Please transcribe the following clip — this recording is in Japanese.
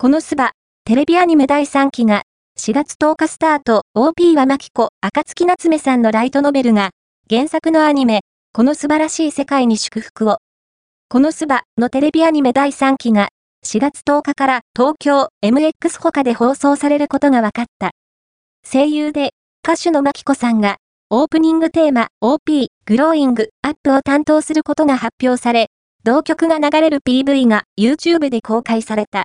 このスバ、テレビアニメ第3期が、4月10日スタート、OP はマキコ、赤月夏目さんのライトノベルが、原作のアニメ、この素晴らしい世界に祝福を。このスバのテレビアニメ第3期が、4月10日から東京 MX 他で放送されることが分かった。声優で、歌手のマキコさんが、オープニングテーマ OP グローイングアップを担当することが発表され、同曲が流れる PV が YouTube で公開された。